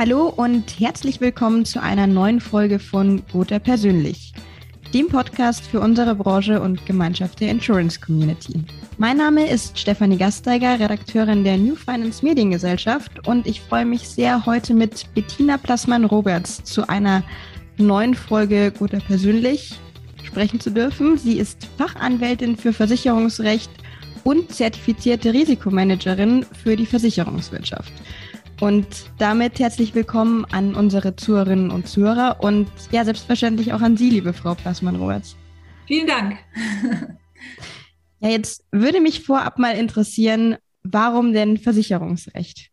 Hallo und herzlich willkommen zu einer neuen Folge von Gotha Persönlich, dem Podcast für unsere Branche und Gemeinschaft der Insurance Community. Mein Name ist Stefanie Gasteiger, Redakteurin der New Finance Mediengesellschaft und ich freue mich sehr, heute mit Bettina Plassmann-Roberts zu einer neuen Folge Gotha Persönlich sprechen zu dürfen. Sie ist Fachanwältin für Versicherungsrecht und zertifizierte Risikomanagerin für die Versicherungswirtschaft. Und damit herzlich willkommen an unsere Zuhörerinnen und Zuhörer und ja, selbstverständlich auch an Sie, liebe Frau Plassmann-Roberts. Vielen Dank. ja, jetzt würde mich vorab mal interessieren, warum denn Versicherungsrecht?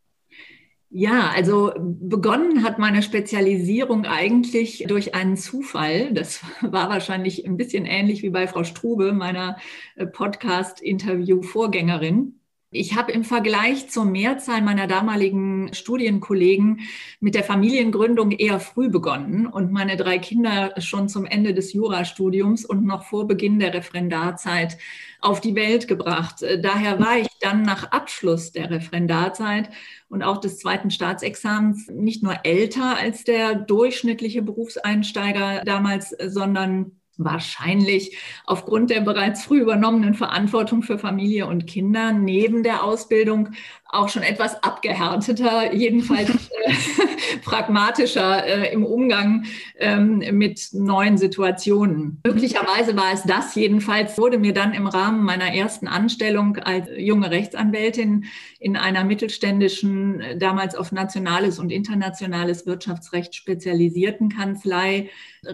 Ja, also begonnen hat meine Spezialisierung eigentlich durch einen Zufall. Das war wahrscheinlich ein bisschen ähnlich wie bei Frau Strube, meiner äh, Podcast-Interview-Vorgängerin. Ich habe im Vergleich zur Mehrzahl meiner damaligen Studienkollegen mit der Familiengründung eher früh begonnen und meine drei Kinder schon zum Ende des Jurastudiums und noch vor Beginn der Referendarzeit auf die Welt gebracht. Daher war ich dann nach Abschluss der Referendarzeit und auch des zweiten Staatsexamens nicht nur älter als der durchschnittliche Berufseinsteiger damals, sondern wahrscheinlich aufgrund der bereits früh übernommenen Verantwortung für Familie und Kinder neben der Ausbildung auch schon etwas abgehärteter, jedenfalls äh, pragmatischer äh, im Umgang ähm, mit neuen Situationen. Möglicherweise war es das jedenfalls, wurde mir dann im Rahmen meiner ersten Anstellung als junge Rechtsanwältin in einer mittelständischen, damals auf nationales und internationales Wirtschaftsrecht spezialisierten Kanzlei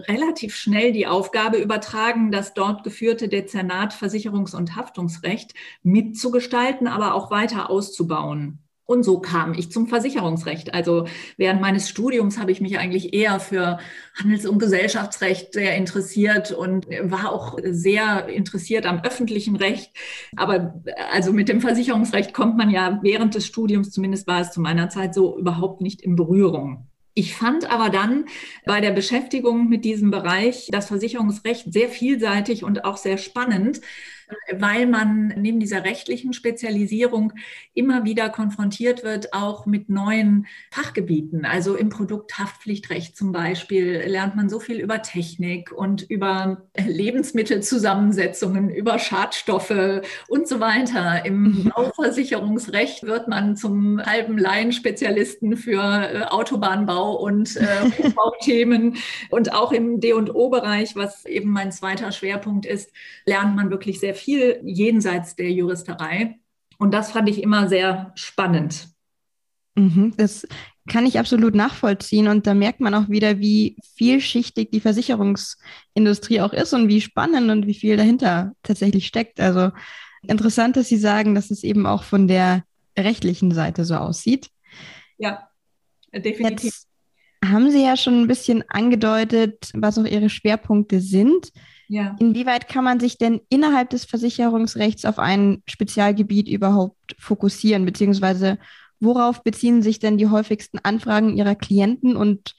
relativ schnell die Aufgabe übertragen, das dort geführte Dezernat Versicherungs- und Haftungsrecht mitzugestalten, aber auch weiter auszubauen. Und so kam ich zum Versicherungsrecht. Also während meines Studiums habe ich mich eigentlich eher für Handels- und Gesellschaftsrecht sehr interessiert und war auch sehr interessiert am öffentlichen Recht. Aber also mit dem Versicherungsrecht kommt man ja während des Studiums, zumindest war es zu meiner Zeit so, überhaupt nicht in Berührung. Ich fand aber dann bei der Beschäftigung mit diesem Bereich das Versicherungsrecht sehr vielseitig und auch sehr spannend, weil man neben dieser rechtlichen Spezialisierung immer wieder konfrontiert wird, auch mit neuen Fachgebieten. Also im Produkthaftpflichtrecht zum Beispiel lernt man so viel über Technik und über Lebensmittelzusammensetzungen, über Schadstoffe und so weiter. Im mhm. Bauversicherungsrecht wird man zum halben Laienspezialisten für äh, Autobahnbau und äh, und auch im D&O-Bereich, was eben mein zweiter Schwerpunkt ist, lernt man wirklich sehr viel jenseits der Juristerei. Und das fand ich immer sehr spannend. Mhm, das kann ich absolut nachvollziehen. Und da merkt man auch wieder, wie vielschichtig die Versicherungsindustrie auch ist und wie spannend und wie viel dahinter tatsächlich steckt. Also interessant, dass Sie sagen, dass es eben auch von der rechtlichen Seite so aussieht. Ja, definitiv. Jetzt haben Sie ja schon ein bisschen angedeutet, was auch Ihre Schwerpunkte sind. Ja. Inwieweit kann man sich denn innerhalb des Versicherungsrechts auf ein Spezialgebiet überhaupt fokussieren, beziehungsweise worauf beziehen sich denn die häufigsten Anfragen Ihrer Klienten und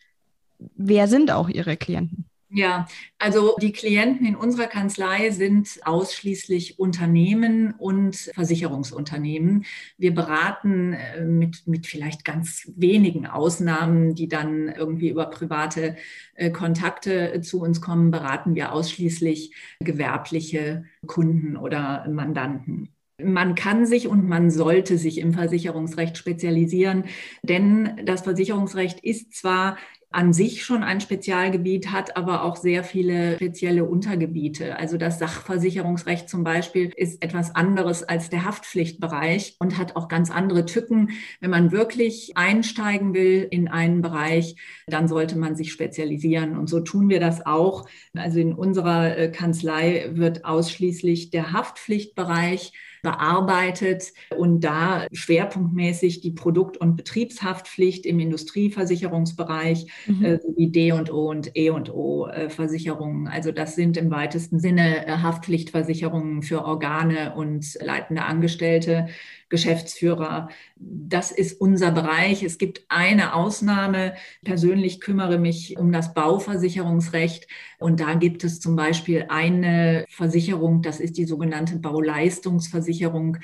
wer sind auch Ihre Klienten? Ja, also die Klienten in unserer Kanzlei sind ausschließlich Unternehmen und Versicherungsunternehmen. Wir beraten äh, mit, mit vielleicht ganz wenigen Ausnahmen, die dann irgendwie über private äh, Kontakte zu uns kommen, beraten wir ausschließlich gewerbliche Kunden oder Mandanten. Man kann sich und man sollte sich im Versicherungsrecht spezialisieren, denn das Versicherungsrecht ist zwar an sich schon ein Spezialgebiet hat, aber auch sehr viele spezielle Untergebiete. Also das Sachversicherungsrecht zum Beispiel ist etwas anderes als der Haftpflichtbereich und hat auch ganz andere Tücken. Wenn man wirklich einsteigen will in einen Bereich, dann sollte man sich spezialisieren. Und so tun wir das auch. Also in unserer äh, Kanzlei wird ausschließlich der Haftpflichtbereich bearbeitet und da schwerpunktmäßig die Produkt- und Betriebshaftpflicht im Industrieversicherungsbereich mhm. äh, sowie D und O und E und O äh, Versicherungen. Also das sind im weitesten Sinne äh, Haftpflichtversicherungen für Organe und leitende Angestellte. Geschäftsführer. Das ist unser Bereich. Es gibt eine Ausnahme. Persönlich kümmere mich um das Bauversicherungsrecht. Und da gibt es zum Beispiel eine Versicherung, das ist die sogenannte Bauleistungsversicherung.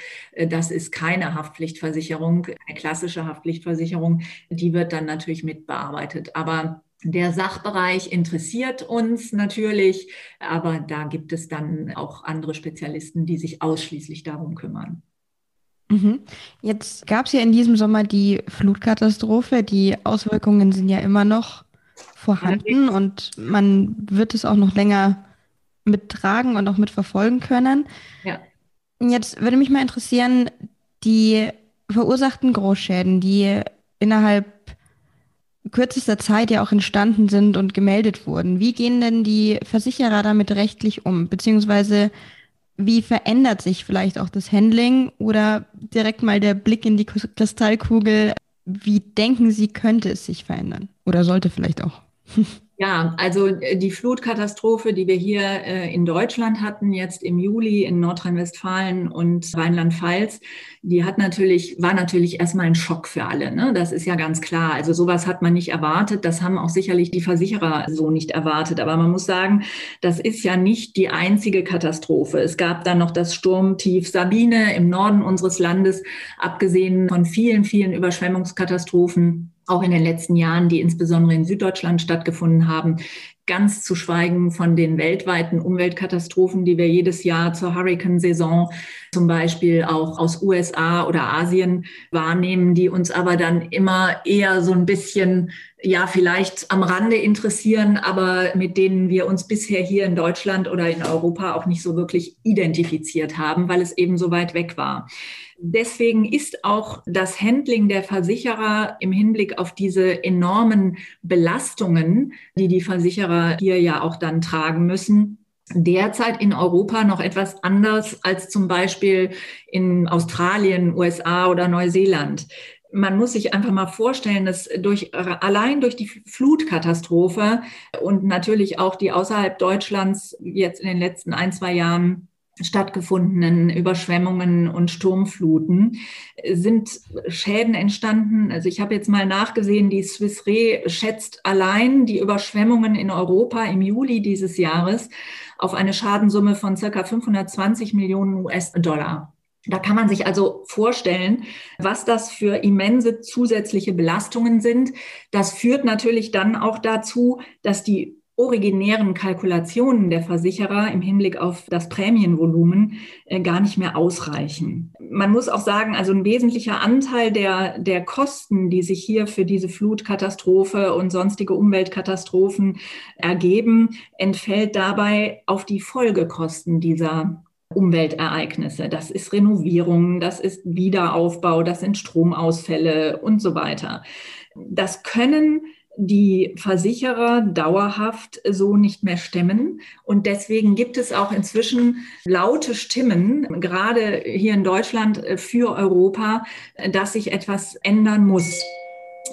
Das ist keine Haftpflichtversicherung, eine klassische Haftpflichtversicherung. Die wird dann natürlich mitbearbeitet. Aber der Sachbereich interessiert uns natürlich, aber da gibt es dann auch andere Spezialisten, die sich ausschließlich darum kümmern. Mhm. Jetzt gab es ja in diesem Sommer die Flutkatastrophe. Die Auswirkungen sind ja immer noch vorhanden und man wird es auch noch länger mittragen und auch mitverfolgen können. Ja. Jetzt würde mich mal interessieren, die verursachten Großschäden, die innerhalb kürzester Zeit ja auch entstanden sind und gemeldet wurden. Wie gehen denn die Versicherer damit rechtlich um? Beziehungsweise wie verändert sich vielleicht auch das Handling oder direkt mal der Blick in die Kristallkugel? Wie denken Sie, könnte es sich verändern? Oder sollte vielleicht auch? Ja, also äh, die Flutkatastrophe, die wir hier äh, in Deutschland hatten, jetzt im Juli in Nordrhein-Westfalen und Rheinland-Pfalz, die hat natürlich, war natürlich erstmal ein Schock für alle. Ne? Das ist ja ganz klar. Also sowas hat man nicht erwartet. Das haben auch sicherlich die Versicherer so nicht erwartet. Aber man muss sagen, das ist ja nicht die einzige Katastrophe. Es gab dann noch das Sturmtief Sabine im Norden unseres Landes, abgesehen von vielen, vielen Überschwemmungskatastrophen auch in den letzten Jahren, die insbesondere in Süddeutschland stattgefunden haben, ganz zu schweigen von den weltweiten Umweltkatastrophen, die wir jedes Jahr zur Hurricane-Saison zum Beispiel auch aus USA oder Asien wahrnehmen, die uns aber dann immer eher so ein bisschen, ja, vielleicht am Rande interessieren, aber mit denen wir uns bisher hier in Deutschland oder in Europa auch nicht so wirklich identifiziert haben, weil es eben so weit weg war. Deswegen ist auch das Handling der Versicherer im Hinblick auf diese enormen Belastungen, die die Versicherer hier ja auch dann tragen müssen, derzeit in Europa noch etwas anders als zum Beispiel in Australien, USA oder Neuseeland. Man muss sich einfach mal vorstellen, dass durch, allein durch die Flutkatastrophe und natürlich auch die außerhalb Deutschlands jetzt in den letzten ein, zwei Jahren stattgefundenen Überschwemmungen und Sturmfluten sind Schäden entstanden. Also ich habe jetzt mal nachgesehen, die Swiss Re schätzt allein die Überschwemmungen in Europa im Juli dieses Jahres auf eine Schadensumme von circa 520 Millionen US-Dollar. Da kann man sich also vorstellen, was das für immense zusätzliche Belastungen sind. Das führt natürlich dann auch dazu, dass die originären Kalkulationen der Versicherer im Hinblick auf das Prämienvolumen äh, gar nicht mehr ausreichen. Man muss auch sagen, also ein wesentlicher Anteil der, der Kosten, die sich hier für diese Flutkatastrophe und sonstige Umweltkatastrophen ergeben, entfällt dabei auf die Folgekosten dieser Umweltereignisse. Das ist Renovierung, das ist Wiederaufbau, das sind Stromausfälle und so weiter. Das können die Versicherer dauerhaft so nicht mehr stemmen. Und deswegen gibt es auch inzwischen laute Stimmen, gerade hier in Deutschland äh, für Europa, äh, dass sich etwas ändern muss.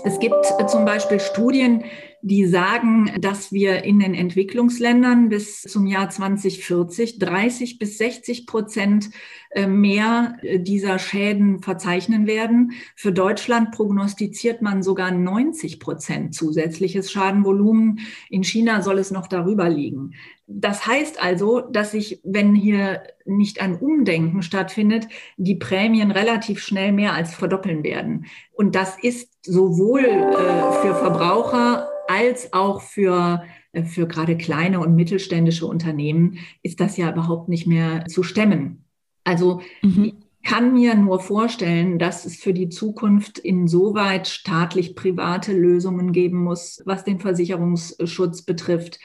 Es gibt äh, zum Beispiel Studien, die sagen, dass wir in den Entwicklungsländern bis zum Jahr 2040 30 bis 60 Prozent äh, mehr äh, dieser Schäden verzeichnen werden. Für Deutschland prognostiziert man sogar 90 Prozent zusätzliches Schadenvolumen. In China soll es noch darüber liegen. Das heißt also, dass sich, wenn hier nicht ein Umdenken stattfindet, die Prämien relativ schnell mehr als verdoppeln werden. Und das ist sowohl äh, für Verbraucher als auch für, äh, für gerade kleine und mittelständische Unternehmen ist das ja überhaupt nicht mehr zu stemmen. Also mhm. ich kann mir nur vorstellen, dass es für die Zukunft insoweit staatlich-private Lösungen geben muss, was den Versicherungsschutz betrifft.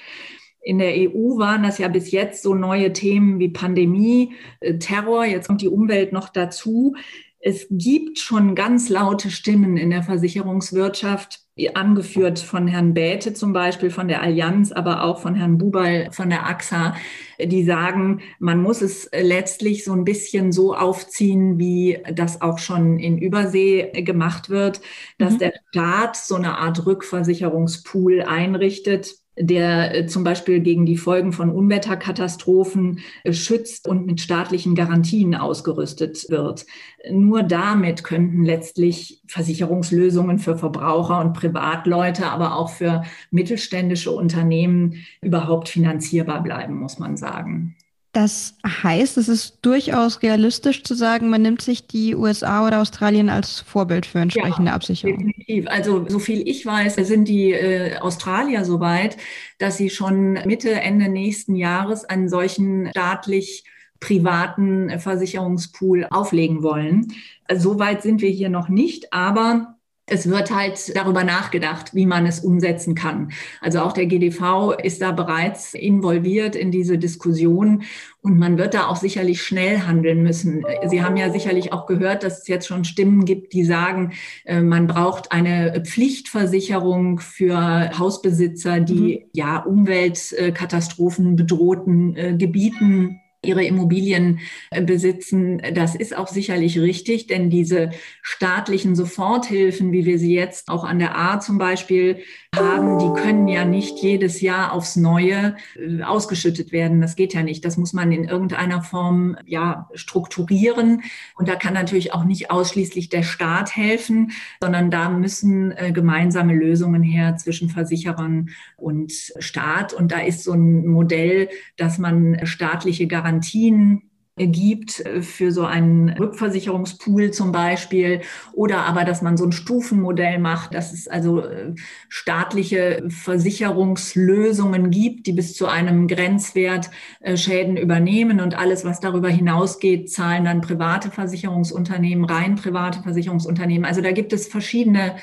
In der EU waren das ja bis jetzt so neue Themen wie Pandemie, äh, Terror, jetzt kommt die Umwelt noch dazu. Es gibt schon ganz laute Stimmen in der Versicherungswirtschaft, angeführt von Herrn Bäte zum Beispiel von der Allianz, aber auch von Herrn Bubal von der AXA, die sagen, man muss es letztlich so ein bisschen so aufziehen, wie das auch schon in Übersee gemacht wird, dass mhm. der Staat so eine Art Rückversicherungspool einrichtet der äh, zum Beispiel gegen die Folgen von Unwetterkatastrophen äh, schützt und mit staatlichen Garantien ausgerüstet wird. Nur damit könnten letztlich Versicherungslösungen für Verbraucher und Privatleute, aber auch für mittelständische Unternehmen überhaupt finanzierbar bleiben, muss man sagen. Das heißt, es ist durchaus realistisch zu sagen, man nimmt sich die USA oder Australien als Vorbild für entsprechende ja, Absicherung. Definitiv. Also so viel ich weiß, sind die äh, Australier so weit, dass sie schon Mitte, Ende nächsten Jahres einen solchen staatlich privaten Versicherungspool auflegen wollen. So weit sind wir hier noch nicht, aber es wird halt darüber nachgedacht, wie man es umsetzen kann. Also auch der GDV ist da bereits involviert in diese Diskussion und man wird da auch sicherlich schnell handeln müssen. Sie haben ja sicherlich auch gehört, dass es jetzt schon Stimmen gibt, die sagen, äh, man braucht eine Pflichtversicherung für Hausbesitzer, die mhm. ja Umweltkatastrophen bedrohten äh, Gebieten ihre Immobilien äh, besitzen. Das ist auch sicherlich richtig, denn diese staatlichen Soforthilfen, wie wir sie jetzt auch an der A zum Beispiel haben, die können ja nicht jedes Jahr aufs Neue äh, ausgeschüttet werden. Das geht ja nicht. Das muss man in irgendeiner Form ja strukturieren. Und da kann natürlich auch nicht ausschließlich der Staat helfen, sondern da müssen äh, gemeinsame Lösungen her zwischen Versicherern und Staat. Und da ist so ein Modell, dass man staatliche Garantien Garantien gibt äh, für so einen Rückversicherungspool zum Beispiel oder aber, dass man so ein Stufenmodell macht, dass es also äh, staatliche Versicherungslösungen gibt, die bis zu einem Grenzwert äh, Schäden übernehmen und alles, was darüber hinausgeht, zahlen dann private Versicherungsunternehmen, rein private Versicherungsunternehmen. Also da gibt es verschiedene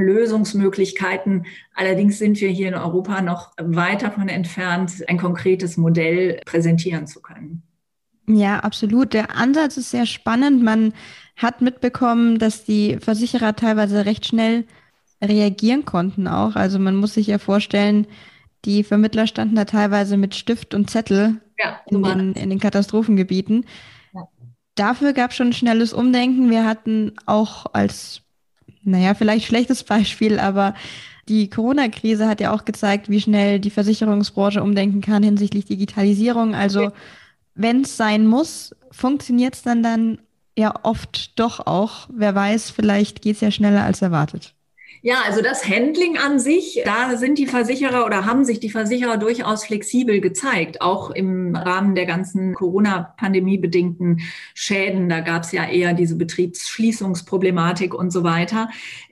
Lösungsmöglichkeiten. Allerdings sind wir hier in Europa noch weit davon entfernt, ein konkretes Modell präsentieren zu können. Ja, absolut. Der Ansatz ist sehr spannend. Man hat mitbekommen, dass die Versicherer teilweise recht schnell reagieren konnten auch. Also man muss sich ja vorstellen, die Vermittler standen da teilweise mit Stift und Zettel ja, in, den, in, den, Katastrophengebieten. Ja. Dafür gab es schon ein schnelles Umdenken. Wir hatten auch als naja, vielleicht schlechtes Beispiel, aber die Corona-Krise hat ja auch gezeigt, wie schnell die Versicherungsbranche umdenken kann hinsichtlich Digitalisierung. Also wenn es sein muss, funktioniert es dann dann ja oft doch auch. Wer weiß, vielleicht geht es ja schneller als erwartet. Ja, also das Handling an sich, da sind die Versicherer oder haben sich die Versicherer durchaus flexibel gezeigt, auch im Rahmen der ganzen Corona-Pandemie bedingten Schäden. Da gab es ja eher diese Betriebsschließungsproblematik und so weiter.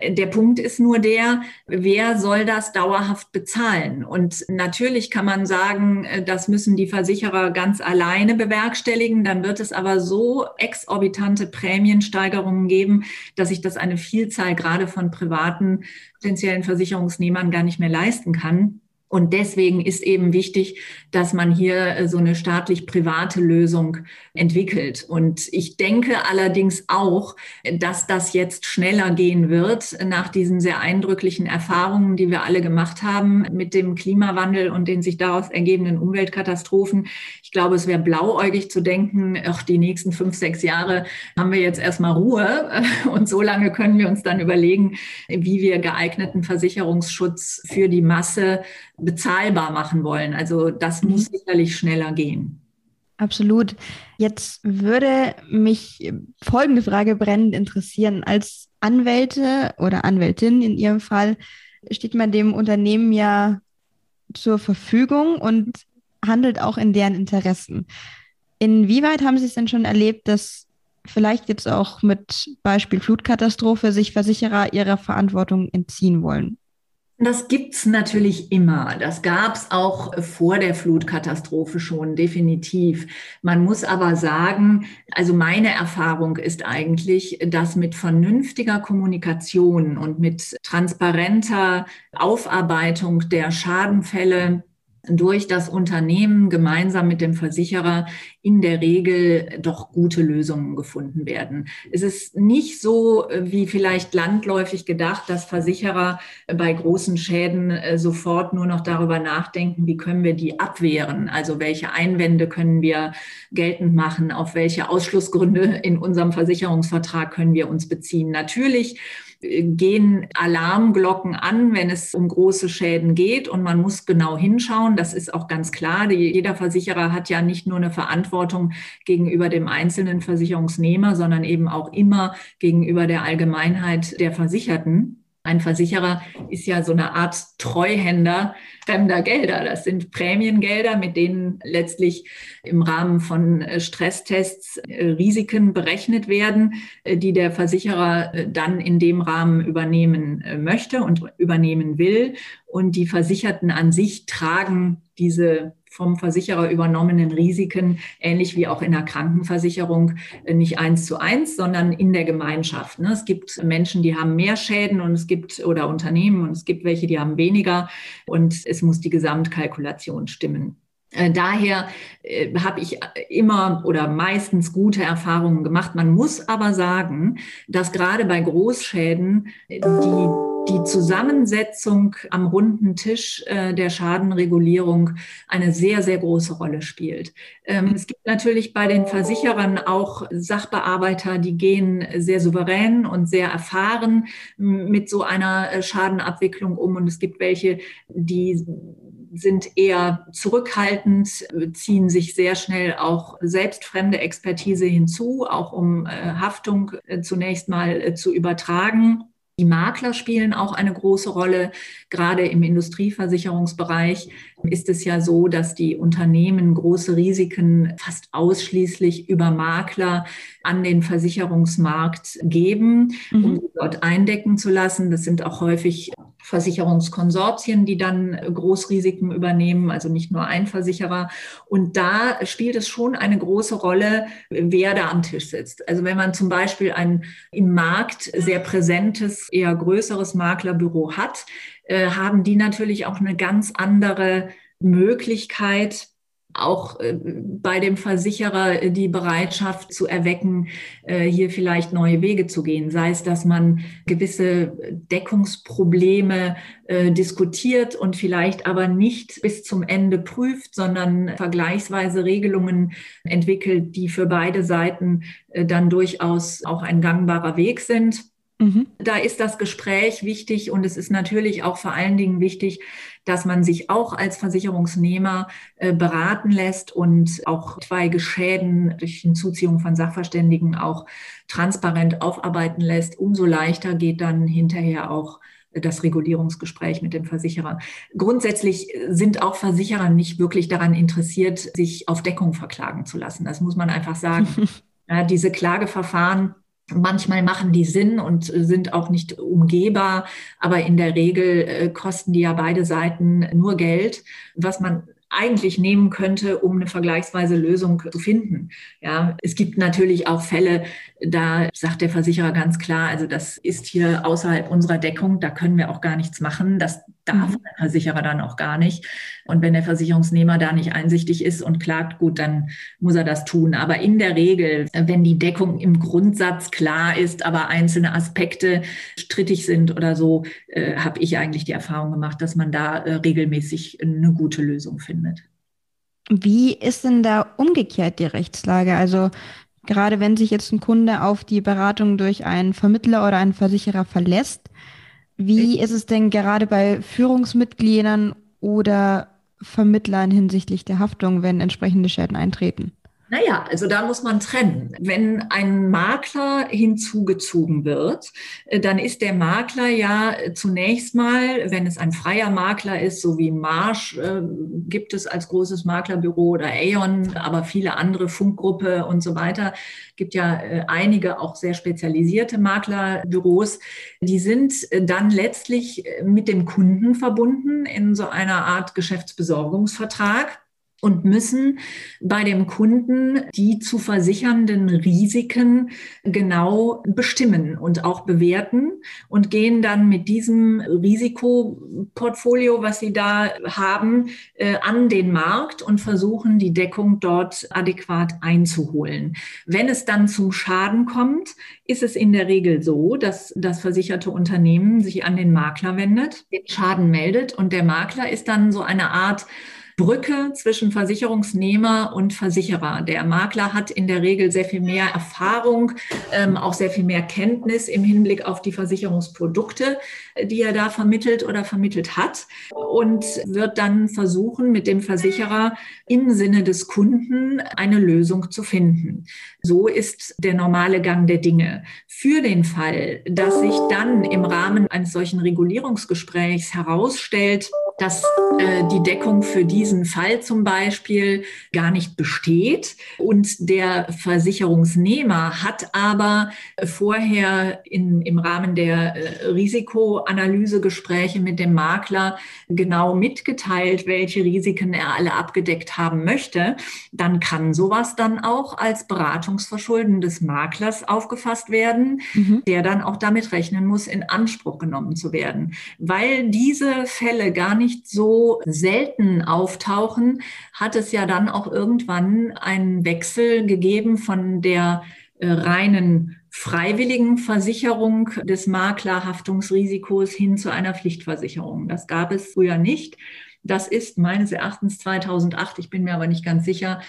Der Punkt ist nur der, wer soll das dauerhaft bezahlen? Und natürlich kann man sagen, das müssen die Versicherer ganz alleine bewerkstelligen. Dann wird es aber so exorbitante Prämiensteigerungen geben, dass sich das eine Vielzahl gerade von privaten potenziellen Versicherungsnehmern gar nicht mehr leisten kann. Und deswegen ist eben wichtig, dass man hier äh, so eine staatlich-private Lösung entwickelt. Und ich denke allerdings auch, dass das jetzt schneller gehen wird nach diesen sehr eindrücklichen Erfahrungen, die wir alle gemacht haben mit dem Klimawandel und den sich daraus ergebenden Umweltkatastrophen. Ich glaube, es wäre blauäugig zu denken, ach, die nächsten fünf, sechs Jahre haben wir jetzt erstmal Ruhe. Und so lange können wir uns dann überlegen, wie wir geeigneten Versicherungsschutz für die Masse bezahlbar machen wollen. Also das mhm. muss sicherlich schneller gehen. Absolut. Jetzt würde mich folgende Frage brennend interessieren. Als Anwälte oder Anwältin in Ihrem Fall steht man dem Unternehmen ja zur Verfügung und handelt auch in deren Interessen. Inwieweit haben Sie es denn schon erlebt, dass vielleicht jetzt auch mit Beispiel Flutkatastrophe sich Versicherer ihrer Verantwortung entziehen wollen? Das gibt's natürlich immer. Das gab's auch vor der Flutkatastrophe schon, definitiv. Man muss aber sagen, also meine Erfahrung ist eigentlich, dass mit vernünftiger Kommunikation und mit transparenter Aufarbeitung der Schadenfälle durch das Unternehmen gemeinsam mit dem Versicherer in der Regel doch gute Lösungen gefunden werden. Es ist nicht so äh, wie vielleicht landläufig gedacht, dass Versicherer bei großen Schäden äh, sofort nur noch darüber nachdenken, wie können wir die abwehren, also welche Einwände können wir geltend machen, auf welche Ausschlussgründe in unserem Versicherungsvertrag können wir uns beziehen. Natürlich gehen Alarmglocken an, wenn es um große Schäden geht und man muss genau hinschauen. Das ist auch ganz klar. jeder Versicherer hat ja nicht nur eine Verantwortung gegenüber dem einzelnen Versicherungsnehmer, sondern eben auch immer gegenüber der Allgemeinheit der Versicherten. Ein Versicherer ist ja so eine Art Treuhänder fremder Gelder. Das sind Prämiengelder, mit denen letztlich im Rahmen von äh, Stresstests äh, Risiken berechnet werden, äh, die der Versicherer dann in dem Rahmen übernehmen möchte und übernehmen will. Und die Versicherten an sich tragen diese vom Versicherer übernommenen Risiken, ähnlich wie auch in der Krankenversicherung, äh, nicht eins zu eins, sondern in der Gemeinschaft. Ne? Es gibt Menschen, die haben mehr Schäden und es gibt oder Unternehmen und es gibt welche, die haben weniger und es muss die Gesamtkalkulation stimmen. Äh, daher äh, habe ich immer oder meistens gute Erfahrungen gemacht. Man muss aber sagen, dass gerade bei Großschäden die die Zusammensetzung am runden Tisch äh, der Schadenregulierung eine sehr, sehr große Rolle spielt. Ähm, es gibt natürlich bei den Versicherern auch Sachbearbeiter, die gehen sehr souverän und sehr erfahren mit so einer äh, Schadenabwicklung um. Und es gibt welche, die sind eher zurückhaltend, ziehen sich sehr schnell auch selbst fremde Expertise hinzu, auch um äh, Haftung äh, zunächst mal äh, zu übertragen. Die Makler spielen auch eine große Rolle. Gerade im Industrieversicherungsbereich ist es ja so, dass die Unternehmen große Risiken fast ausschließlich über Makler an den Versicherungsmarkt geben, um mhm. sie dort eindecken zu lassen. Das sind auch häufig Versicherungskonsortien, die dann Großrisiken übernehmen, also nicht nur ein Versicherer. Und da spielt es schon eine große Rolle, wer da am Tisch sitzt. Also wenn man zum Beispiel ein im Markt sehr präsentes, eher größeres Maklerbüro hat, äh, haben die natürlich auch eine ganz andere Möglichkeit, auch äh, bei dem Versicherer äh, die Bereitschaft zu erwecken, hier vielleicht neue Wege zu gehen. Sei es, dass man gewisse Deckungsprobleme diskutiert und vielleicht aber nicht bis zum Ende prüft, sondern vergleichsweise Regelungen entwickelt, die für beide Seiten dann durchaus auch ein gangbarer Weg sind. Mhm. Da ist das Gespräch wichtig und es ist natürlich auch vor allen Dingen wichtig, dass man sich auch als Versicherungsnehmer äh, beraten lässt und auch zwei Geschäden durch Hinzuziehung von Sachverständigen auch transparent aufarbeiten lässt. Umso leichter geht dann hinterher auch das Regulierungsgespräch mit dem Versicherer. Grundsätzlich sind auch Versicherer nicht wirklich daran interessiert, sich auf Deckung verklagen zu lassen. Das muss man einfach sagen. ja, diese Klageverfahren Manchmal machen die Sinn und sind auch nicht umgehbar, aber in der Regel äh, kosten die ja beide Seiten nur Geld, was man eigentlich nehmen könnte, um eine vergleichsweise Lösung zu finden. Ja, es gibt natürlich auch Fälle, da sagt der Versicherer ganz klar, also das ist hier außerhalb unserer Deckung, da können wir auch gar nichts machen. Das darf mhm. der Versicherer dann auch gar nicht. Und wenn der Versicherungsnehmer da nicht einsichtig ist und klagt, gut, dann muss er das tun. Aber in der Regel, wenn die Deckung im Grundsatz klar ist, aber einzelne Aspekte strittig sind oder so, äh, habe ich eigentlich die Erfahrung gemacht, dass man da äh, regelmäßig eine gute Lösung findet. Wie ist denn da umgekehrt die Rechtslage? Also gerade wenn sich jetzt ein Kunde auf die Beratung durch einen Vermittler oder einen Versicherer verlässt, wie ist es denn gerade bei Führungsmitgliedern oder Vermittlern hinsichtlich der Haftung, wenn entsprechende Schäden eintreten? Naja, also da muss man trennen. Wenn ein Makler hinzugezogen wird, äh, dann ist der Makler ja zunächst mal, wenn es ein freier Makler ist, so wie Marsch äh, gibt es als großes Maklerbüro oder Aeon, aber viele andere Funkgruppe und so weiter, gibt ja äh, einige auch sehr spezialisierte Maklerbüros, die sind äh, dann letztlich äh, mit dem Kunden verbunden in so einer Art Geschäftsbesorgungsvertrag und müssen bei dem Kunden die zu versichernden Risiken genau bestimmen und auch bewerten und gehen dann mit diesem Risikoportfolio, was sie da haben, äh, an den Markt und versuchen, die Deckung dort adäquat einzuholen. Wenn es dann zum Schaden kommt, ist es in der Regel so, dass das versicherte Unternehmen sich an den Makler wendet, den Schaden meldet und der Makler ist dann so eine Art Brücke zwischen Versicherungsnehmer und Versicherer. Der Makler hat in der Regel sehr viel mehr Erfahrung, ähm, auch sehr viel mehr Kenntnis im Hinblick auf die Versicherungsprodukte, die er da vermittelt oder vermittelt hat und wird dann versuchen, mit dem Versicherer im Sinne des Kunden eine Lösung zu finden. So ist der normale Gang der Dinge. Für den Fall, dass sich dann im Rahmen eines solchen Regulierungsgesprächs herausstellt, dass äh, die Deckung für diesen Fall zum Beispiel gar nicht besteht. Und der Versicherungsnehmer hat aber vorher in, im Rahmen der äh, Risikoanalysegespräche mit dem Makler genau mitgeteilt, welche Risiken er alle abgedeckt haben möchte, dann kann sowas dann auch als Beratungsverschulden des Maklers aufgefasst werden, mhm. der dann auch damit rechnen muss, in Anspruch genommen zu werden, weil diese Fälle gar nicht nicht so selten auftauchen, hat es ja dann auch irgendwann einen Wechsel gegeben von der äh, reinen freiwilligen Versicherung des Maklerhaftungsrisikos hin zu einer Pflichtversicherung. Das gab es früher nicht. Das ist meines Erachtens 2008, ich bin mir aber nicht ganz sicher,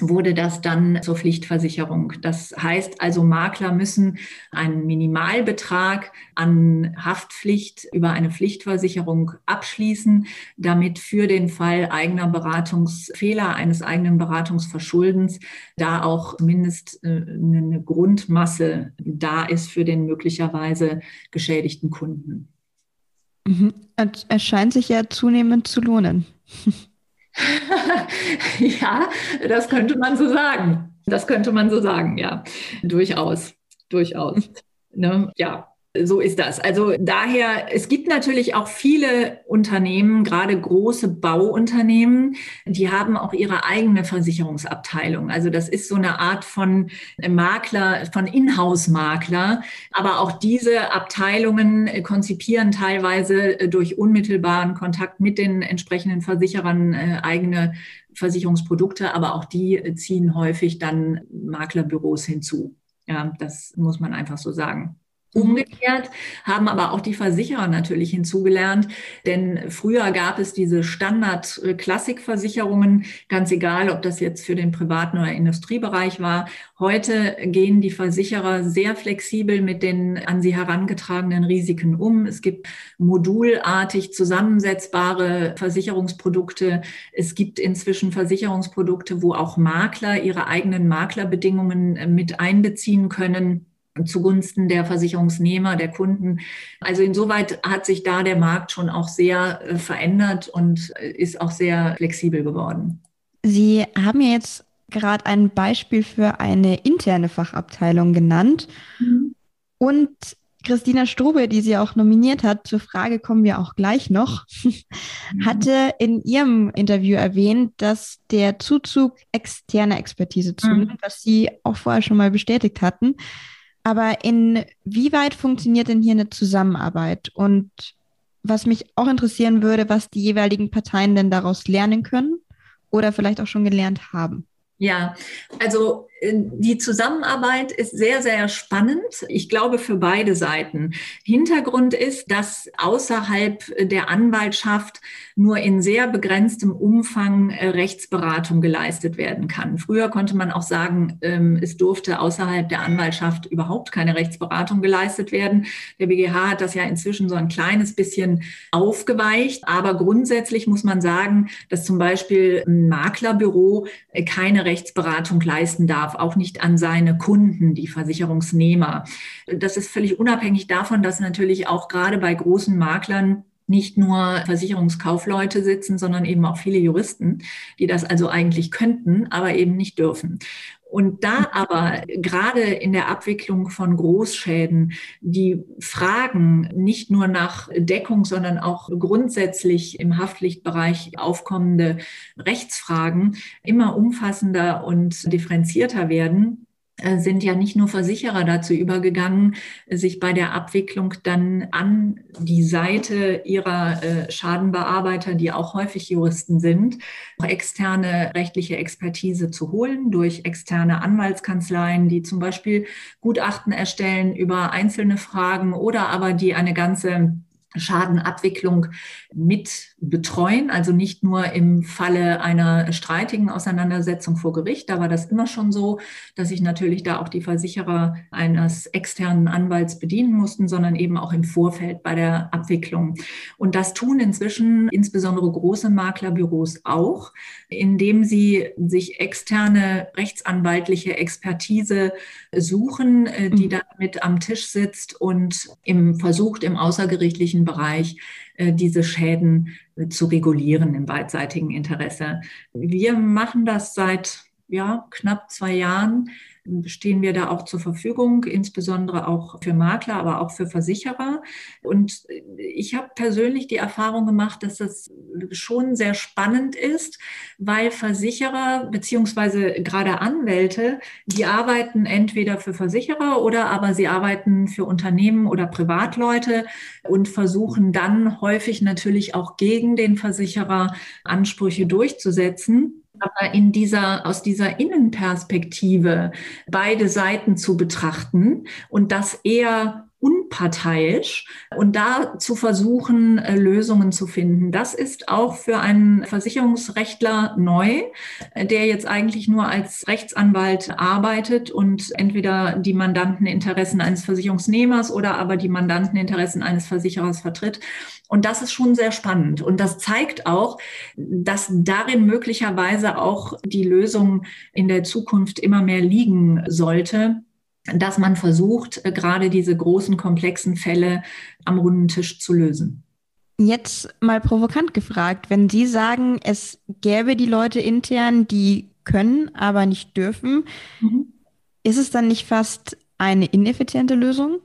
wurde das dann zur Pflichtversicherung. Das heißt also, Makler müssen einen Minimalbetrag an Haftpflicht über eine Pflichtversicherung abschließen, damit für den Fall eigener Beratungsfehler, eines eigenen Beratungsverschuldens, da auch zumindest äh, eine Grundmasse da ist für den möglicherweise geschädigten Kunden. Mhm. Es scheint sich ja zunehmend zu lohnen. ja, das könnte man so sagen. Das könnte man so sagen, ja. Durchaus. Durchaus. Ne? Ja so ist das. Also daher, es gibt natürlich auch viele Unternehmen, gerade große Bauunternehmen, die haben auch ihre eigene Versicherungsabteilung. Also das ist so eine Art von Makler, von Inhouse-Makler. Aber auch diese Abteilungen konzipieren teilweise durch unmittelbaren Kontakt mit den entsprechenden Versicherern äh, eigene Versicherungsprodukte, aber auch die ziehen häufig dann Maklerbüros hinzu. Ja, das muss man einfach so sagen. Umgekehrt haben aber auch die Versicherer natürlich hinzugelernt, denn früher gab es diese Standard-Klassikversicherungen, ganz egal, ob das jetzt für den privaten oder Industriebereich war. Heute gehen die Versicherer sehr flexibel mit den an sie herangetragenen Risiken um. Es gibt modulartig zusammensetzbare Versicherungsprodukte. Es gibt inzwischen Versicherungsprodukte, wo auch Makler ihre eigenen Maklerbedingungen mit einbeziehen können zugunsten der Versicherungsnehmer, der Kunden. Also insoweit hat sich da der Markt schon auch sehr äh, verändert und äh, ist auch sehr flexibel geworden. Sie haben ja jetzt gerade ein Beispiel für eine interne Fachabteilung genannt. Mhm. Und Christina Strube, die sie auch nominiert hat, zur Frage kommen wir auch gleich noch, hatte in ihrem Interview erwähnt, dass der Zuzug externer Expertise zunimmt, mhm. was sie auch vorher schon mal bestätigt hatten. Aber inwieweit funktioniert denn hier eine Zusammenarbeit? Und was mich auch interessieren würde, was die jeweiligen Parteien denn daraus lernen können oder vielleicht auch schon gelernt haben. Ja, also die Zusammenarbeit ist sehr, sehr spannend. Ich glaube für beide Seiten. Hintergrund ist, dass außerhalb der Anwaltschaft nur in sehr begrenztem Umfang äh, Rechtsberatung geleistet werden kann. Früher konnte man auch sagen, ähm, es durfte außerhalb der Anwaltschaft überhaupt keine Rechtsberatung geleistet werden. Der BGH hat das ja inzwischen so ein kleines bisschen aufgeweicht. Aber grundsätzlich muss man sagen, dass zum Beispiel ein Maklerbüro äh, keine Rechtsberatung leisten darf darf, auch nicht an seine Kunden, die Versicherungsnehmer. Das ist völlig unabhängig davon, dass natürlich auch gerade bei großen Maklern nicht nur Versicherungskaufleute sitzen, sondern eben auch viele Juristen, die das also eigentlich könnten, aber eben nicht dürfen. Und da aber gerade in der Abwicklung von Großschäden die Fragen nicht nur nach Deckung, sondern auch grundsätzlich im Haftpflichtbereich aufkommende Rechtsfragen immer umfassender und differenzierter werden, sind ja nicht nur Versicherer dazu übergegangen, sich bei der Abwicklung dann an die Seite ihrer äh, Schadenbearbeiter, die auch häufig Juristen sind, externe rechtliche Expertise zu holen durch externe Anwaltskanzleien, die zum Beispiel Gutachten erstellen über einzelne Fragen oder aber die eine ganze Schadenabwicklung mit betreuen, also nicht nur im Falle einer streitigen Auseinandersetzung vor Gericht. Da war das immer schon so, dass sich natürlich da auch die Versicherer eines externen Anwalts bedienen mussten, sondern eben auch im Vorfeld bei der Abwicklung. Und das tun inzwischen insbesondere große Maklerbüros auch, indem sie sich externe rechtsanwaltliche Expertise suchen, äh, die mhm. da mit am Tisch sitzt und im versucht im außergerichtlichen Bereich äh, diese Schäden äh, zu regulieren im beidseitigen Interesse. Wir machen das seit ja, knapp zwei Jahren stehen wir da auch zur Verfügung, insbesondere auch für Makler, aber auch für Versicherer. Und ich habe persönlich die Erfahrung gemacht, dass das schon sehr spannend ist, weil Versicherer beziehungsweise gerade Anwälte, die arbeiten entweder für Versicherer oder aber sie arbeiten für Unternehmen oder Privatleute und versuchen dann häufig natürlich auch gegen den Versicherer Ansprüche durchzusetzen aber in dieser, aus dieser Innenperspektive beide Seiten zu betrachten und das eher unparteiisch und da zu versuchen, äh, Lösungen zu finden. Das ist auch für einen Versicherungsrechtler neu, äh, der jetzt eigentlich nur als Rechtsanwalt arbeitet und entweder die Mandanteninteressen eines Versicherungsnehmers oder aber die Mandanteninteressen eines Versicherers vertritt. Und das ist schon sehr spannend. Und das zeigt auch, dass darin möglicherweise auch die Lösung in der Zukunft immer mehr liegen sollte dass man versucht, äh, gerade diese großen, komplexen Fälle am runden Tisch zu lösen. Jetzt mal provokant gefragt, wenn Sie sagen, es gäbe die Leute intern, die können, aber nicht dürfen, mhm. ist es dann nicht fast eine ineffiziente Lösung?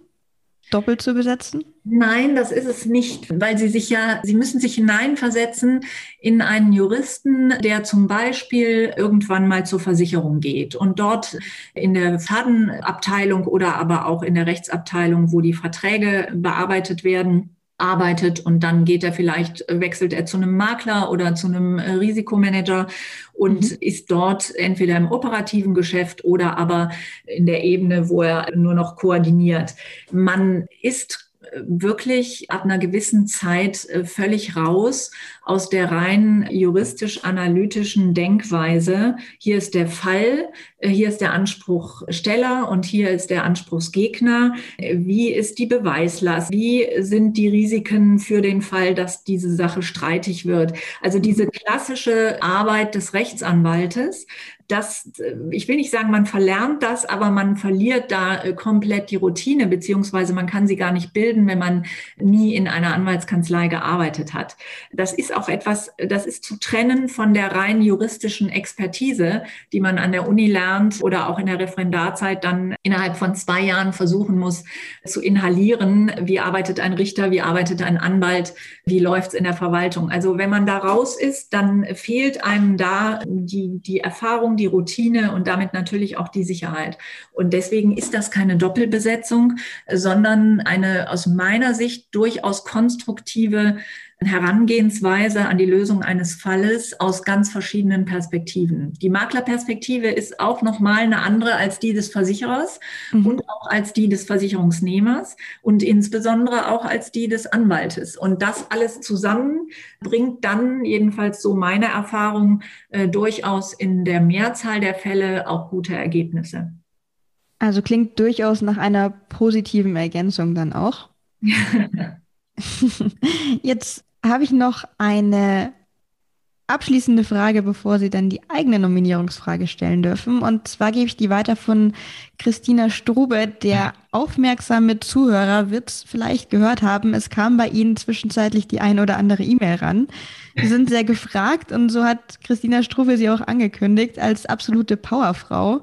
Doppelt zu besetzen? Nein, das ist es nicht, weil Sie sich ja, Sie müssen sich hineinversetzen in einen Juristen, der zum Beispiel irgendwann mal zur Versicherung geht und dort in der Fadenabteilung oder aber auch in der Rechtsabteilung, wo die Verträge bearbeitet werden, arbeitet und dann geht er vielleicht, wechselt er zu einem Makler oder zu einem äh, Risikomanager und mhm. ist dort entweder im operativen Geschäft oder aber in der Ebene, wo er nur noch koordiniert. Man ist wirklich ab einer gewissen Zeit äh, völlig raus aus der rein juristisch-analytischen Denkweise. Hier ist der Fall, äh, hier ist der Anspruchsteller und hier ist der Anspruchsgegner. Wie ist die Beweislast? Wie sind die Risiken für den Fall, dass diese Sache streitig wird? Also diese klassische Arbeit des Rechtsanwaltes, das, äh, ich will nicht sagen, man verlernt das, aber man verliert da äh, komplett die Routine, beziehungsweise man kann sie gar nicht bilden, wenn man nie in einer Anwaltskanzlei gearbeitet hat. Das ist auch etwas, das ist zu trennen von der rein juristischen Expertise, die man an der Uni lernt oder auch in der Referendarzeit dann innerhalb von zwei Jahren versuchen muss zu inhalieren. Wie arbeitet ein Richter? Wie arbeitet ein Anwalt? Wie läuft es in der Verwaltung? Also wenn man da raus ist, dann fehlt einem da die, die Erfahrung, Erfahrung, die Routine und damit natürlich auch die Sicherheit. Und deswegen ist das keine Doppelbesetzung, sondern eine aus meiner Sicht durchaus konstruktive Herangehensweise an die Lösung eines Falles aus ganz verschiedenen Perspektiven. Die Maklerperspektive ist auch nochmal eine andere als die des Versicherers mhm. und auch als die des Versicherungsnehmers und insbesondere auch als die des Anwaltes. Und das alles zusammen bringt dann, jedenfalls so meine Erfahrung, äh, durchaus in der Mehrzahl der Fälle auch gute Ergebnisse. Also klingt durchaus nach einer positiven Ergänzung dann auch. Jetzt habe ich noch eine abschließende Frage, bevor Sie dann die eigene Nominierungsfrage stellen dürfen. Und zwar gebe ich die weiter von Christina Strube. Der aufmerksame Zuhörer wird es vielleicht gehört haben. Es kam bei Ihnen zwischenzeitlich die ein oder andere E-Mail ran. Sie sind sehr gefragt und so hat Christina Strube sie auch angekündigt als absolute Powerfrau,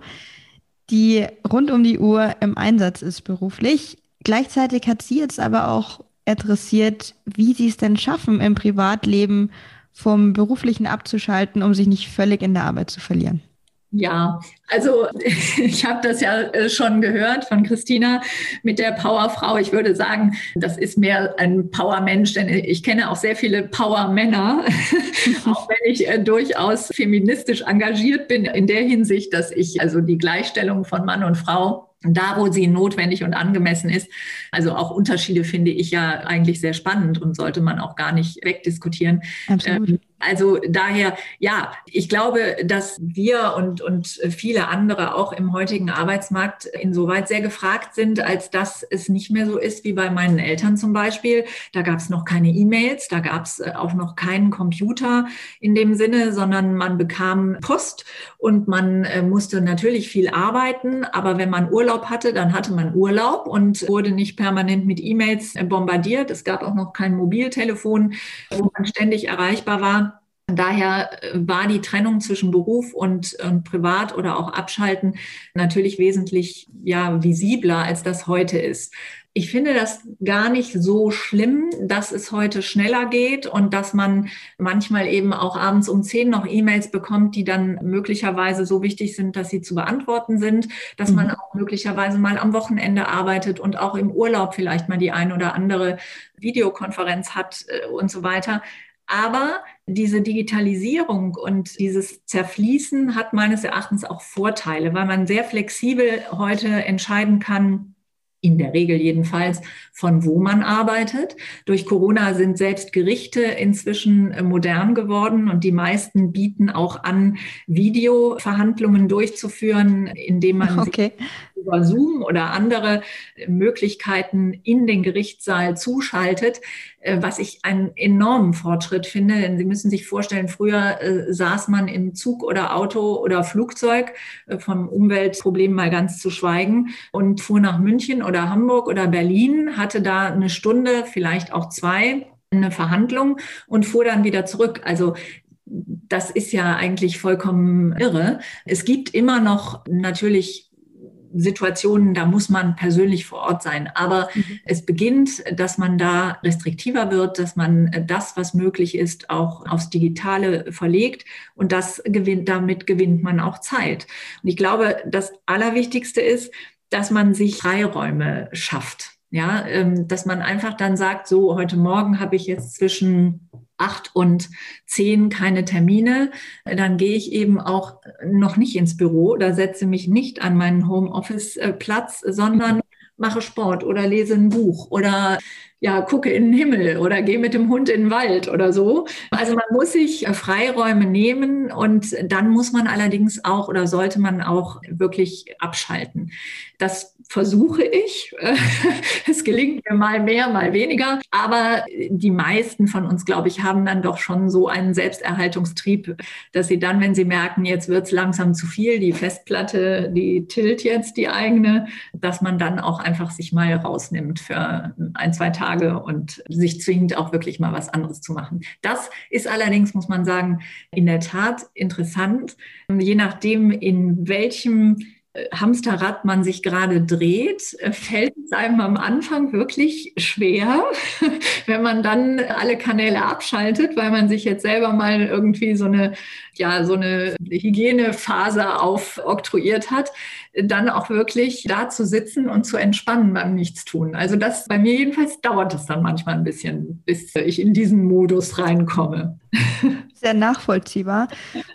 die rund um die Uhr im Einsatz ist beruflich. Gleichzeitig hat sie jetzt aber auch interessiert, wie sie es denn schaffen, im Privatleben vom beruflichen abzuschalten, um sich nicht völlig in der Arbeit zu verlieren. Ja, also ich habe das ja äh, schon gehört von Christina mit der Powerfrau. Ich würde sagen, das ist mehr ein Powermensch, denn ich kenne auch sehr viele Powermänner, auch wenn ich äh, durchaus feministisch engagiert bin in der Hinsicht, dass ich also die Gleichstellung von Mann und Frau da, wo sie notwendig und angemessen ist. Also auch Unterschiede finde ich ja eigentlich sehr spannend und sollte man auch gar nicht wegdiskutieren. Absolut. Ähm, also daher, ja, ich glaube, dass wir und, und viele andere auch im heutigen Arbeitsmarkt insoweit sehr gefragt sind, als dass es nicht mehr so ist wie bei meinen Eltern zum Beispiel. Da gab es noch keine E-Mails, da gab es äh, auch noch keinen Computer in dem Sinne, sondern man bekam Post und man äh, musste natürlich viel arbeiten. Aber wenn man Urlaub hatte, dann hatte man Urlaub und wurde nicht permanent mit E-Mails äh, bombardiert. Es gab auch noch kein Mobiltelefon, wo man ständig erreichbar war. Daher äh, war die Trennung zwischen Beruf und, und, Privat oder auch Abschalten natürlich wesentlich ja, visibler, als das heute ist. Ich finde das gar nicht so schlimm, dass es heute schneller geht und dass man manchmal eben auch abends um zehn noch E-Mails bekommt, die dann möglicherweise so wichtig sind, dass sie zu beantworten sind, dass man mhm. auch möglicherweise mal am Wochenende arbeitet und auch im Urlaub vielleicht mal die ein oder andere Videokonferenz hat äh, und so weiter. Aber diese Digitalisierung und dieses Zerfließen hat meines Erachtens auch Vorteile, weil man sehr flexibel heute entscheiden kann, in der Regel jedenfalls, von wo man arbeitet. Durch Corona sind selbst Gerichte inzwischen äh, modern geworden und die meisten bieten auch an, Videoverhandlungen durchzuführen, indem man okay. Über Zoom oder andere Möglichkeiten in den Gerichtssaal zuschaltet. Äh, was ich einen enormen Fortschritt finde. Denn Sie müssen sich vorstellen, früher äh, saß man im Zug oder Auto oder Flugzeug, äh, vom Umweltproblem mal ganz zu schweigen, und fuhr nach München oder Hamburg oder Berlin, hatte da eine Stunde, vielleicht auch zwei, eine Verhandlung und fuhr dann wieder zurück. Also das ist ja eigentlich vollkommen irre. Es gibt immer noch natürlich Situationen, da muss man persönlich vor Ort sein. Aber mhm. es beginnt, dass man da restriktiver wird, dass man das, was möglich ist, auch aufs Digitale verlegt. Und das gewinnt, damit gewinnt man auch Zeit. Und ich glaube, das Allerwichtigste ist, dass man sich Freiräume schafft. Ja, ähm, dass man einfach dann sagt, so heute Morgen habe ich jetzt zwischen acht und zehn keine Termine, dann gehe ich eben auch noch nicht ins Büro. Oder setze mich nicht an meinen Homeoffice-Platz, sondern mache Sport oder lese ein Buch oder ja, gucke in den Himmel oder gehe mit dem Hund in den Wald oder so. Also man muss sich äh, Freiräume nehmen und dann muss man allerdings auch oder sollte man auch wirklich abschalten. Das versuche ich. Es gelingt mir mal mehr, mal weniger. Aber die meisten von uns, glaube ich, haben dann doch schon so einen Selbsterhaltungstrieb, dass sie dann, wenn sie merken, jetzt wird es langsam zu viel, die Festplatte, die tilt jetzt die eigene, dass man dann auch einfach sich mal rausnimmt für ein, zwei Tage und sich zwingt, auch wirklich mal was anderes zu machen. Das ist allerdings, muss man sagen, in der Tat interessant. Je nachdem, in welchem Hamsterrad man sich gerade dreht, fällt es einem am Anfang wirklich schwer, wenn man dann alle Kanäle abschaltet, weil man sich jetzt selber mal irgendwie so eine, ja, so eine Hygienephase aufoktroyiert hat, dann auch wirklich da zu sitzen und zu entspannen beim Nichtstun. Also das, bei mir jedenfalls dauert es dann manchmal ein bisschen, bis ich in diesen Modus reinkomme. Sehr nachvollziehbar.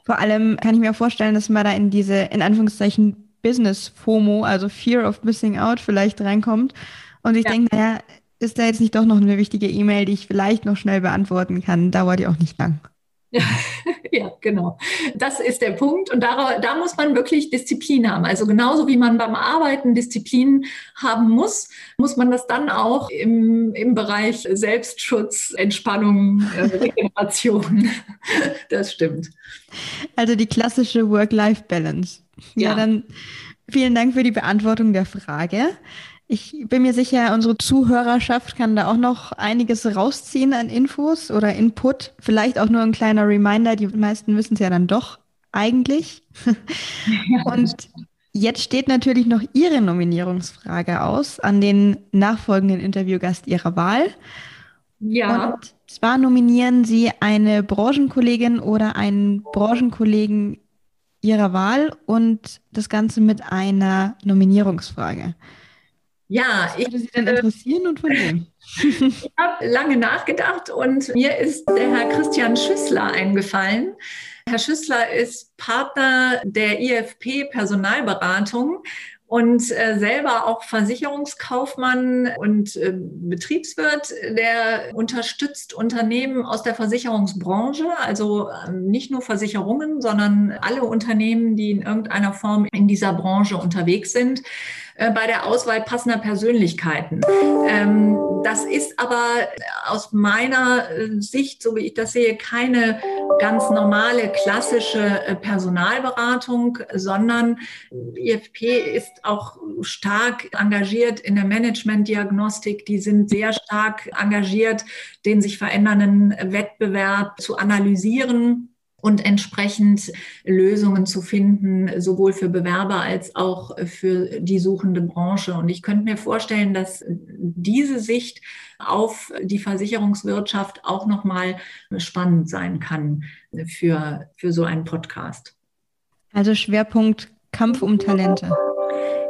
Vor allem kann ich mir vorstellen, dass man da in diese, in Anführungszeichen, Business FOMO, also Fear of Missing Out, vielleicht reinkommt. Und ich ja. denke, naja, ist da jetzt nicht doch noch eine wichtige E-Mail, die ich vielleicht noch schnell beantworten kann? Dauert ja auch nicht lang. Ja, ja, genau. Das ist der Punkt. Und da, da muss man wirklich Disziplin haben. Also genauso wie man beim Arbeiten Disziplin haben muss, muss man das dann auch im, im Bereich Selbstschutz, Entspannung, äh, Regeneration. Das stimmt. Also die klassische Work-Life-Balance. Ja. ja, dann vielen Dank für die Beantwortung der Frage. Ich bin mir sicher, unsere Zuhörerschaft kann da auch noch einiges rausziehen an Infos oder Input. Vielleicht auch nur ein kleiner Reminder. Die meisten wissen es ja dann doch eigentlich. Und jetzt steht natürlich noch Ihre Nominierungsfrage aus an den nachfolgenden Interviewgast Ihrer Wahl. Ja. Und zwar nominieren Sie eine Branchenkollegin oder einen Branchenkollegen Ihrer Wahl und das Ganze mit einer Nominierungsfrage. Ja, Was würde Sie denn äh, interessieren und von wem? ich habe lange nachgedacht und mir ist der Herr Christian Schüssler eingefallen. Herr Schüssler ist Partner der IFP Personalberatung und äh, selber auch Versicherungskaufmann und äh, Betriebswirt, der unterstützt Unternehmen aus der Versicherungsbranche, also äh, nicht nur Versicherungen, sondern alle Unternehmen, die in irgendeiner Form in dieser Branche unterwegs sind äh, bei der Auswahl passender Persönlichkeiten. Ähm, das ist aber aus meiner äh, Sicht, so wie ich das sehe, keine ganz normale klassische äh, Personalberatung, sondern IFP ist auch stark engagiert in der Managementdiagnostik. Die sind sehr stark engagiert, den sich verändernden Wettbewerb zu analysieren und entsprechend Lösungen zu finden, sowohl für Bewerber als auch für die suchende Branche. Und ich könnte mir vorstellen, dass diese Sicht auf die Versicherungswirtschaft auch nochmal spannend sein kann für, für so einen Podcast. Also Schwerpunkt Kampf um Talente.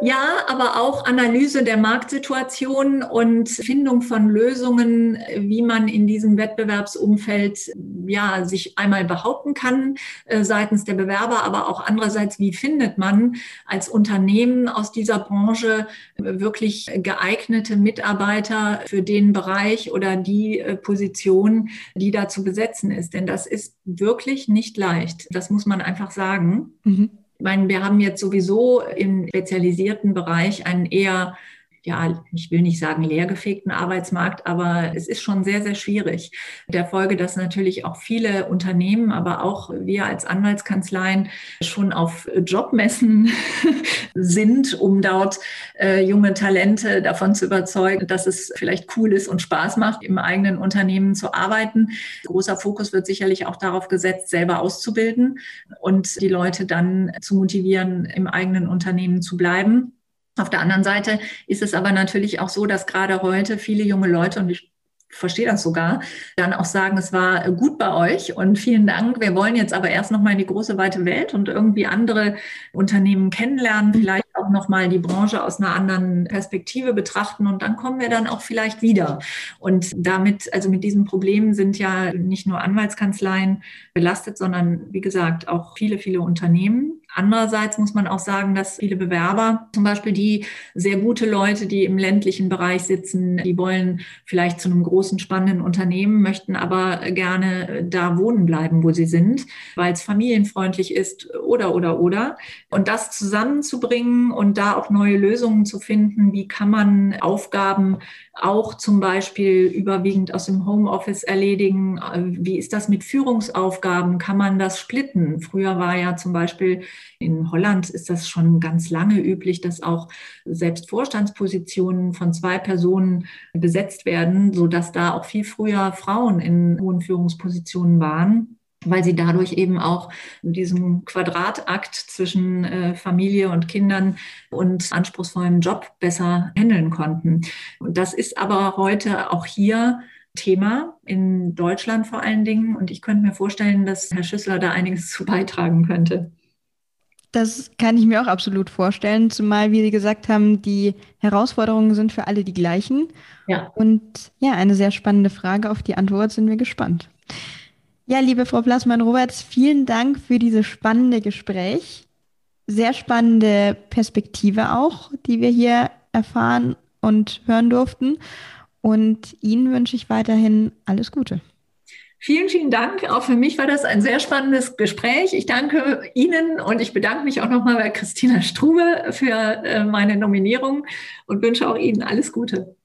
Ja, aber auch Analyse der Marktsituation und Findung von Lösungen, wie man in diesem Wettbewerbsumfeld ja sich einmal behaupten kann äh, seitens der Bewerber, aber auch andererseits, wie findet man als Unternehmen aus dieser Branche wirklich geeignete Mitarbeiter für den Bereich oder die äh, Position, die da zu besetzen ist. Denn das ist wirklich nicht leicht. Das muss man einfach sagen. Mhm. Ich meine, wir haben jetzt sowieso im spezialisierten Bereich einen eher ja, ich will nicht sagen leergefegten Arbeitsmarkt, aber es ist schon sehr, sehr schwierig. Der Folge, dass natürlich auch viele Unternehmen, aber auch wir als Anwaltskanzleien schon auf Jobmessen sind, um dort äh, junge Talente davon zu überzeugen, dass es vielleicht cool ist und Spaß macht, im eigenen Unternehmen zu arbeiten. Großer Fokus wird sicherlich auch darauf gesetzt, selber auszubilden und die Leute dann zu motivieren, im eigenen Unternehmen zu bleiben. Auf der anderen Seite ist es aber natürlich auch so, dass gerade heute viele junge Leute, und ich verstehe das sogar, dann auch sagen, es war gut bei euch und vielen Dank. Wir wollen jetzt aber erst noch mal in die große weite Welt und irgendwie andere Unternehmen kennenlernen, vielleicht auch noch mal die Branche aus einer anderen Perspektive betrachten und dann kommen wir dann auch vielleicht wieder. Und damit, also mit diesem Problem sind ja nicht nur Anwaltskanzleien belastet, sondern wie gesagt auch viele, viele Unternehmen. Andererseits muss man auch sagen, dass viele Bewerber, zum Beispiel die sehr gute Leute, die im ländlichen Bereich sitzen, die wollen vielleicht zu einem großen, spannenden Unternehmen, möchten aber gerne da wohnen bleiben, wo sie sind, weil es familienfreundlich ist oder, oder, oder. Und das zusammenzubringen und da auch neue Lösungen zu finden, wie kann man Aufgaben auch zum Beispiel überwiegend aus dem Homeoffice erledigen? Wie ist das mit Führungsaufgaben? Kann man das splitten? Früher war ja zum Beispiel in Holland ist das schon ganz lange üblich, dass auch selbst Vorstandspositionen von zwei Personen besetzt werden, so dass da auch viel früher Frauen in hohen Führungspositionen waren weil sie dadurch eben auch diesen Quadratakt zwischen äh, Familie und Kindern und anspruchsvollem Job besser handeln konnten. Und das ist aber heute auch hier Thema in Deutschland vor allen Dingen. Und ich könnte mir vorstellen, dass Herr Schüssler da einiges zu beitragen könnte. Das kann ich mir auch absolut vorstellen, zumal, wie Sie gesagt haben, die Herausforderungen sind für alle die gleichen. Ja. Und ja, eine sehr spannende Frage. Auf die Antwort sind wir gespannt. Ja, liebe Frau Plassmann-Roberts, vielen Dank für dieses spannende Gespräch. Sehr spannende Perspektive auch, die wir hier erfahren und hören durften. Und Ihnen wünsche ich weiterhin alles Gute. Vielen, vielen Dank. Auch für mich war das ein sehr spannendes Gespräch. Ich danke Ihnen und ich bedanke mich auch nochmal bei Christina Strube für äh, meine Nominierung und wünsche auch Ihnen alles Gute.